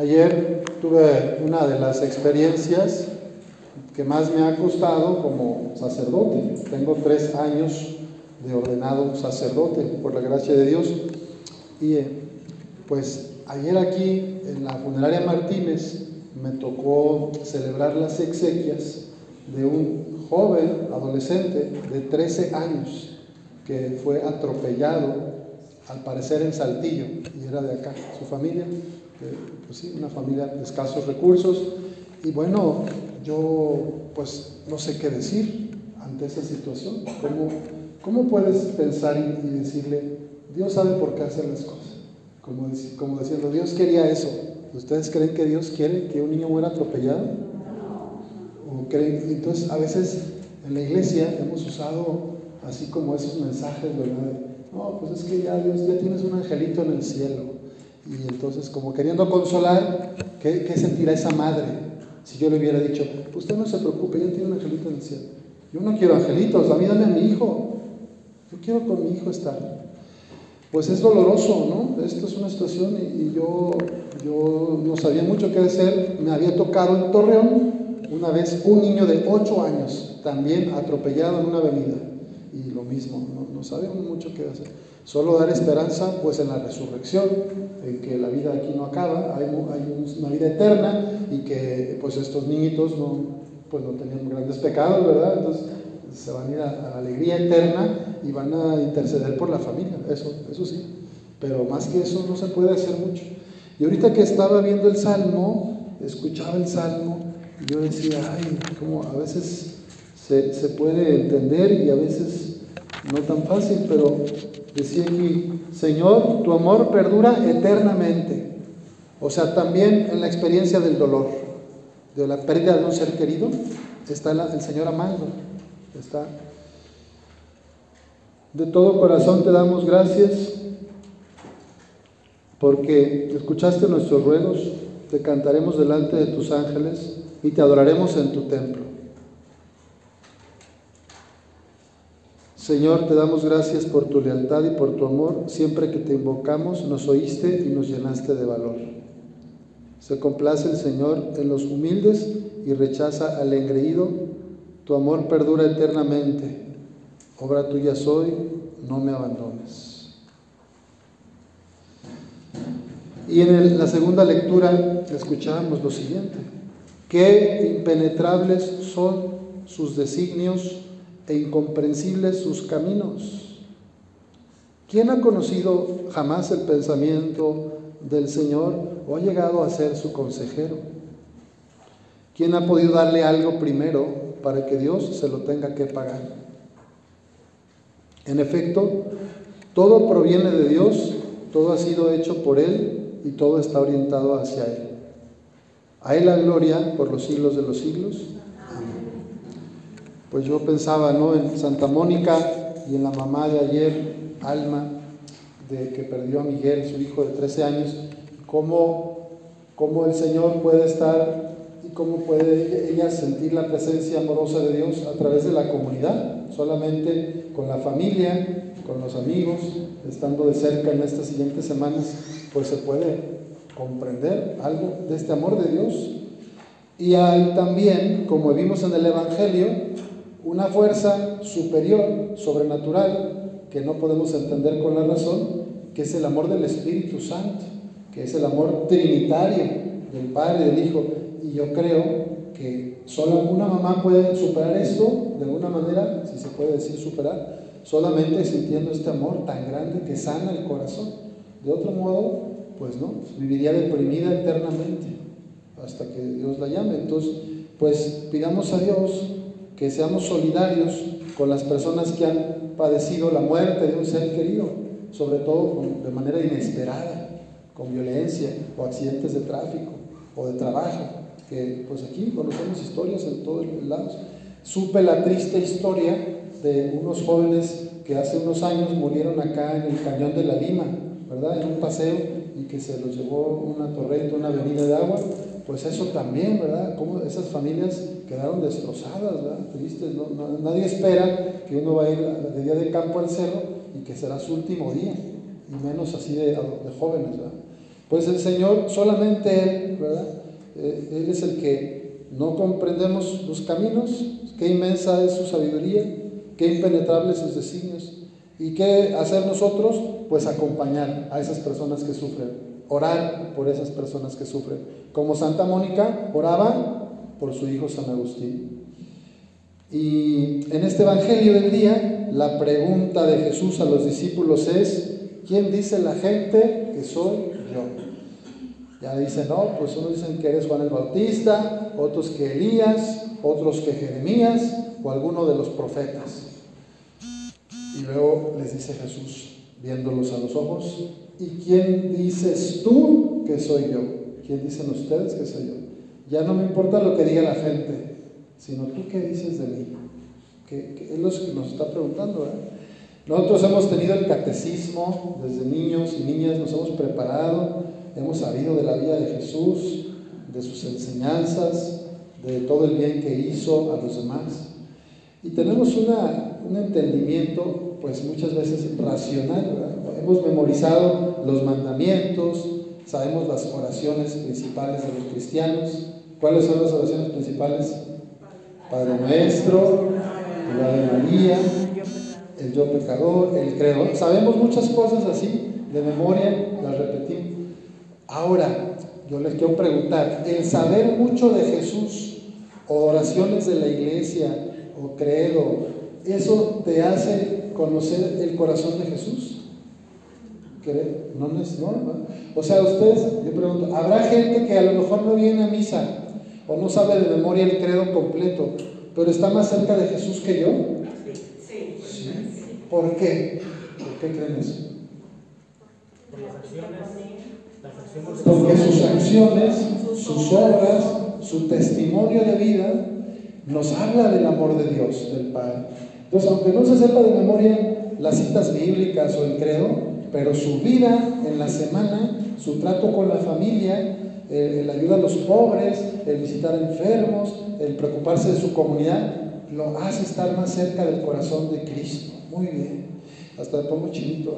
Ayer tuve una de las experiencias que más me ha costado como sacerdote. Tengo tres años de ordenado sacerdote, por la gracia de Dios. Y eh, pues ayer aquí en la funeraria Martínez me tocó celebrar las exequias de un joven adolescente de 13 años que fue atropellado, al parecer en Saltillo, y era de acá, su familia, pues sí, una familia de escasos recursos. Y bueno, yo pues no sé qué decir ante esa situación. ¿Cómo, cómo puedes pensar y, decirle, Dios sabe por qué hacer las cosas? Como, como diciendo, Dios quería eso. ¿Ustedes creen que Dios quiere que un niño muera atropellado? ¿O creen? Entonces, a veces en la iglesia hemos usado así como esos mensajes, ¿verdad? No, pues es que ya Dios, ya tienes un angelito en el cielo. Y entonces, como queriendo consolar, ¿qué, qué sentirá esa madre? Si yo le hubiera dicho, usted no se preocupe, ya tiene un angelito en el cielo. Yo no quiero angelitos, a mí dame a mi hijo. Yo quiero con mi hijo estar. Pues es doloroso, ¿no? Esto es una situación y, yo, yo no sabía mucho qué hacer. Me había tocado en Torreón una vez un niño de 8 años, también atropellado en una avenida. Y lo mismo, no, no sabemos mucho qué hacer. Solo dar esperanza pues en la resurrección, en que la vida aquí no acaba, hay, una vida eterna y que pues estos niñitos no, pues no tenían grandes pecados, ¿verdad? Entonces se van a ir a, la alegría eterna y van a interceder por la familia, eso, eso sí. Pero más que eso no se puede hacer mucho. Y ahorita que estaba viendo el Salmo, escuchaba el Salmo, yo decía, ay, como a veces se, se puede entender y a veces no tan fácil, pero decía aquí, Señor, tu amor perdura eternamente. O sea, también en la experiencia del dolor, de la pérdida de un ser querido, está el Señor amando. Está. De todo corazón te damos gracias porque escuchaste nuestros ruegos, te cantaremos delante de tus ángeles y te adoraremos en tu templo. Señor, te damos gracias por tu lealtad y por tu amor. Siempre que te invocamos, nos oíste y nos llenaste de valor. Se complace el Señor en los humildes y rechaza al engreído. Tu amor perdura eternamente. Obra tuya soy, no me abandones. Y en la segunda lectura escuchamos lo siguiente. Qué impenetrables son sus designios e incomprensibles sus caminos. ¿Quién ha conocido jamás el pensamiento del Señor o ha llegado a ser su consejero? ¿Quién ha podido darle algo primero para que Dios se lo tenga que pagar? En efecto, todo proviene de Dios, todo ha sido hecho por Él y todo está orientado hacia Él. A Él la gloria por los siglos de los siglos pues yo pensaba ¿no? en Santa Mónica y en la mamá de ayer, Alma, de que perdió a Miguel, su hijo de 13 años, cómo, cómo el Señor puede estar y cómo puede ella sentir la presencia amorosa de Dios a través de la comunidad, solamente con la familia, con los amigos, estando de cerca en estas siguientes semanas, pues se puede comprender algo de este amor de Dios. Y hay también, como vimos en el Evangelio, una fuerza superior, sobrenatural, que no podemos entender con la razón, que es el amor del Espíritu Santo, que es el amor trinitario del Padre del Hijo. Y yo creo que solo una mamá puede superar esto, de alguna manera, si se puede decir superar, solamente sintiendo este amor tan grande que sana el corazón. De otro modo, pues no, viviría deprimida eternamente hasta que Dios la llame. Entonces, pues pidamos a Dios que seamos solidarios con las personas que han padecido la muerte de un ser querido, sobre todo de manera inesperada, con violencia o accidentes de tráfico o de trabajo, que pues aquí conocemos historias en todos lados. Supe la triste historia de unos jóvenes que hace unos años murieron acá en el cañón de la Lima, ¿verdad? En un paseo y que se los llevó una torrente, una avenida de agua pues eso también, ¿verdad? Como esas familias quedaron destrozadas, ¿verdad? Tristes, nadie espera que uno va a ir de día de campo al cerro y que será su último día, y menos así de, de jóvenes, ¿verdad? Pues el Señor, solamente Él, ¿verdad? Eh, él es el que no comprendemos los caminos, qué inmensa es su sabiduría, qué impenetrables sus designios. ¿Y qué hacer nosotros? Pues acompañar a esas personas que sufren, orar por esas personas que sufren. Como Santa Mónica oraba por su hijo San Agustín. Y en este Evangelio del día, la pregunta de Jesús a los discípulos es, ¿quién dice la gente que soy yo? Ya dicen, no, pues unos dicen que eres Juan el Bautista, otros que Elías, otros que Jeremías o alguno de los profetas. Y luego les dice Jesús, viéndolos a los ojos, ¿y quién dices tú que soy yo? ¿Quién dicen ustedes que soy yo? Ya no me importa lo que diga la gente, sino tú qué dices de mí. Que, es lo que nos está preguntando. Nosotros hemos tenido el catecismo desde niños y niñas, nos hemos preparado hemos sabido de la vida de Jesús, de sus enseñanzas, de todo el bien que hizo a los demás. Y tenemos un entendimiento, pues muchas veces racional. Hemos memorizado los mandamientos, sabemos las oraciones principales de los cristianos. ¿Cuáles son las oraciones principales? Padre Nuestro, la de María, el yo pecador, el creador. Sabemos muchas cosas así, de memoria, las repetimos. Ahora, yo les quiero preguntar, el saber mucho de Jesús, o oraciones de la iglesia, o credo, ¿eso te hace conocer el corazón de Jesús? No, no, no, O sea, ustedes, yo pregunto, ¿habrá gente que a lo mejor no viene a misa o no sabe de memoria el credo completo, pero está más cerca de Jesús que yo? Sí. ¿Sí? ¿Por qué? ¿Por qué creen eso? Por las acciones porque sus acciones, sus obras, su testimonio de vida nos habla del amor de Dios, del Padre. Entonces, aunque no se sepa de memoria las citas bíblicas o el credo, pero su vida en la semana, su trato con la familia, el, ayuda a los pobres, el visitar enfermos, el preocuparse de su comunidad, lo hace estar más cerca del corazón de Cristo. Muy bien. Hasta me pongo chinito.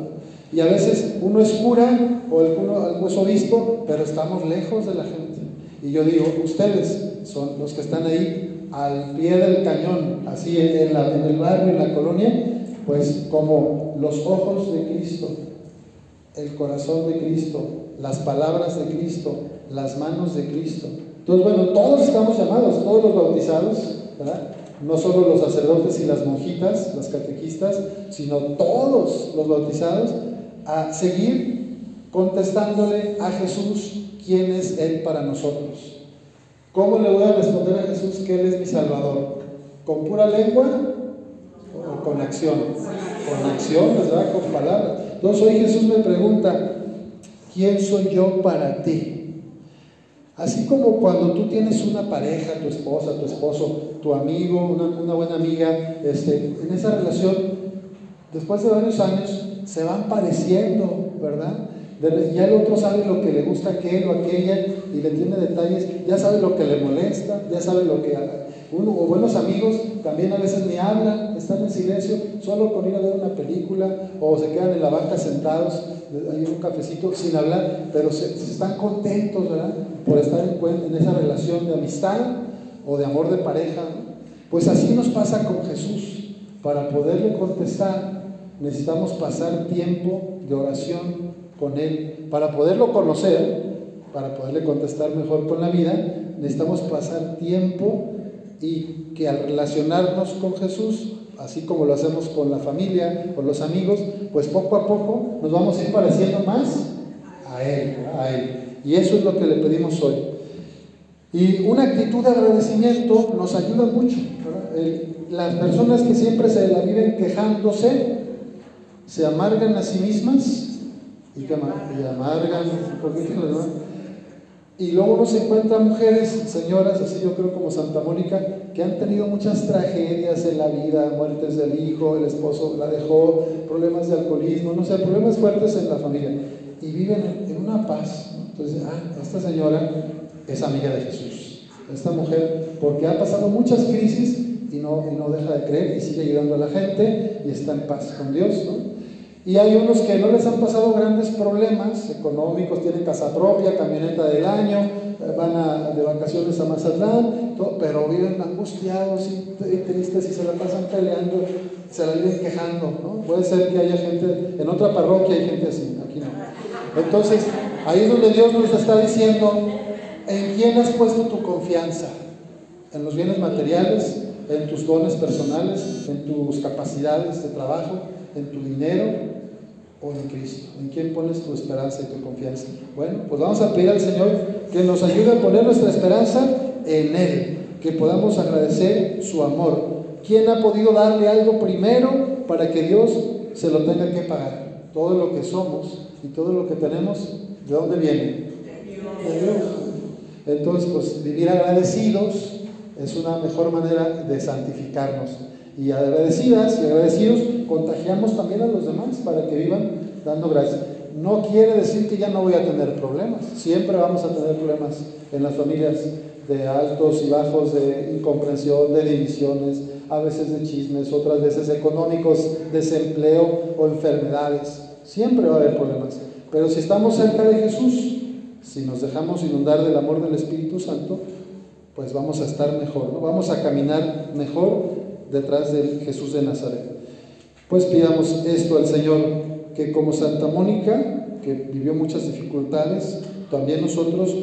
Y a veces uno es cura o alguno, es obispo, pero estamos lejos de la gente. Y yo digo, ustedes son los que están ahí al pie del cañón, así en, el barrio, en la colonia, pues como los ojos de Cristo, el corazón de Cristo, las palabras de Cristo, las manos de Cristo. Entonces, bueno, todos estamos llamados, todos los bautizados, no solo los sacerdotes y las monjitas, las catequistas, sino todos los bautizados a seguir contestándole a Jesús quién es Él para nosotros. ¿Cómo le voy a responder a Jesús Él es mi Salvador? ¿Con pura lengua o con acción? Con acción, ¿verdad? Con palabras. Entonces hoy Jesús me pregunta, ¿quién soy yo para ti? Así como cuando tú tienes una pareja, tu esposa, tu esposo, tu amigo, una, buena amiga, este, en esa relación, después de varios años, se van pareciendo, ¿verdad? Ya el otro sabe lo que le gusta a aquel o aquella y le tiene detalles, ya sabe lo que le molesta, ya sabe lo que uno, o buenos amigos también a veces ni hablan, están en silencio, solo con ir a ver una película o se quedan en la banca sentados, en un cafecito sin hablar, pero se, están contentos, ¿verdad? Por estar en, esa relación de amistad o de amor de pareja. Pues así nos pasa con Jesús. Para poderle contestar, necesitamos pasar tiempo de oración con Él. Para poderlo conocer, para poderle contestar mejor con la vida, necesitamos pasar tiempo y que al relacionarnos con Jesús, así como lo hacemos con la familia, con los amigos, pues poco a poco nos vamos a ir pareciendo más a Él, a Él. Y eso es lo que le pedimos hoy. Y una actitud de agradecimiento nos ayuda mucho. las personas que siempre se la viven quejándose, se amargan a sí mismas y, que, y amargan, y luego uno se encuentra mujeres, señoras, así yo creo como Santa Mónica, que han tenido muchas tragedias en la vida, muertes del hijo, el esposo la dejó, problemas de alcoholismo, no sé, problemas fuertes en la familia, y viven en una paz. Entonces, ah, esta señora es amiga de Jesús, esta mujer, porque ha pasado muchas crisis y no, y no deja de creer y sigue ayudando a la gente y está en paz con Dios, ¿no? Y hay unos que no les han pasado grandes problemas económicos, tienen casa propia, camioneta del año, eh, van a, de vacaciones a Mazatlán, pero viven angustiados y, tristes y se la pasan peleando, se la viven quejando. ¿no? Puede ser que haya gente, en otra parroquia hay gente así, aquí no. Entonces, ahí es donde Dios nos está diciendo, ¿en quién has puesto tu confianza? ¿En los bienes materiales? ¿En tus dones personales? ¿En tus capacidades de trabajo? ¿En tu dinero? o en Cristo? ¿En quién pones tu esperanza y tu confianza? Bueno, pues vamos a pedir al Señor que nos ayude a poner nuestra esperanza en Él, que podamos agradecer su amor. ¿Quién ha podido darle algo primero para que Dios se lo tenga que pagar? Todo lo que somos y todo lo que tenemos, ¿de dónde viene? De Dios. Entonces, pues vivir agradecidos es una mejor manera de santificarnos. Y agradecidas y agradecidos, contagiamos también a los demás para que vivan dando gracias. No quiere decir que ya no voy a tener problemas. Siempre vamos a tener problemas en las familias de altos y bajos, de incomprensión, de divisiones, a veces de chismes, otras veces económicos, desempleo o enfermedades. Siempre va a haber problemas. Pero si estamos cerca de Jesús, si nos dejamos inundar del amor del Espíritu Santo, pues vamos a estar mejor, ¿no? Vamos a caminar mejor detrás de Jesús de Nazaret. Pues pidamos esto al Señor, que como Santa Mónica, que vivió muchas dificultades, también nosotros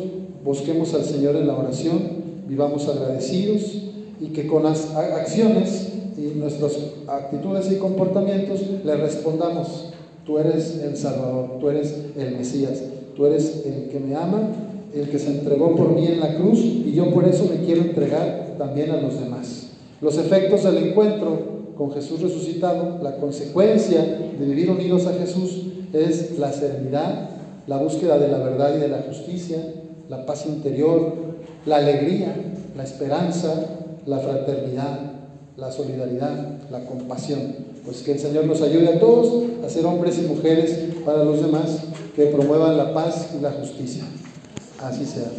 busquemos al Señor en la oración, vivamos agradecidos y que con las acciones y nuestras actitudes y comportamientos le respondamos, tú eres el Salvador, tú eres el Mesías, tú eres el que me ama, el que se entregó por mí en la cruz y yo por eso me quiero entregar también a los demás. Los efectos del encuentro con Jesús resucitado, la consecuencia de vivir unidos a Jesús es la serenidad, la búsqueda de la verdad y de la justicia, la paz interior, la alegría, la esperanza, la fraternidad, la solidaridad, la compasión. Pues que el Señor nos ayude a todos a ser hombres y mujeres para los demás que promuevan la paz y la justicia. Así sea.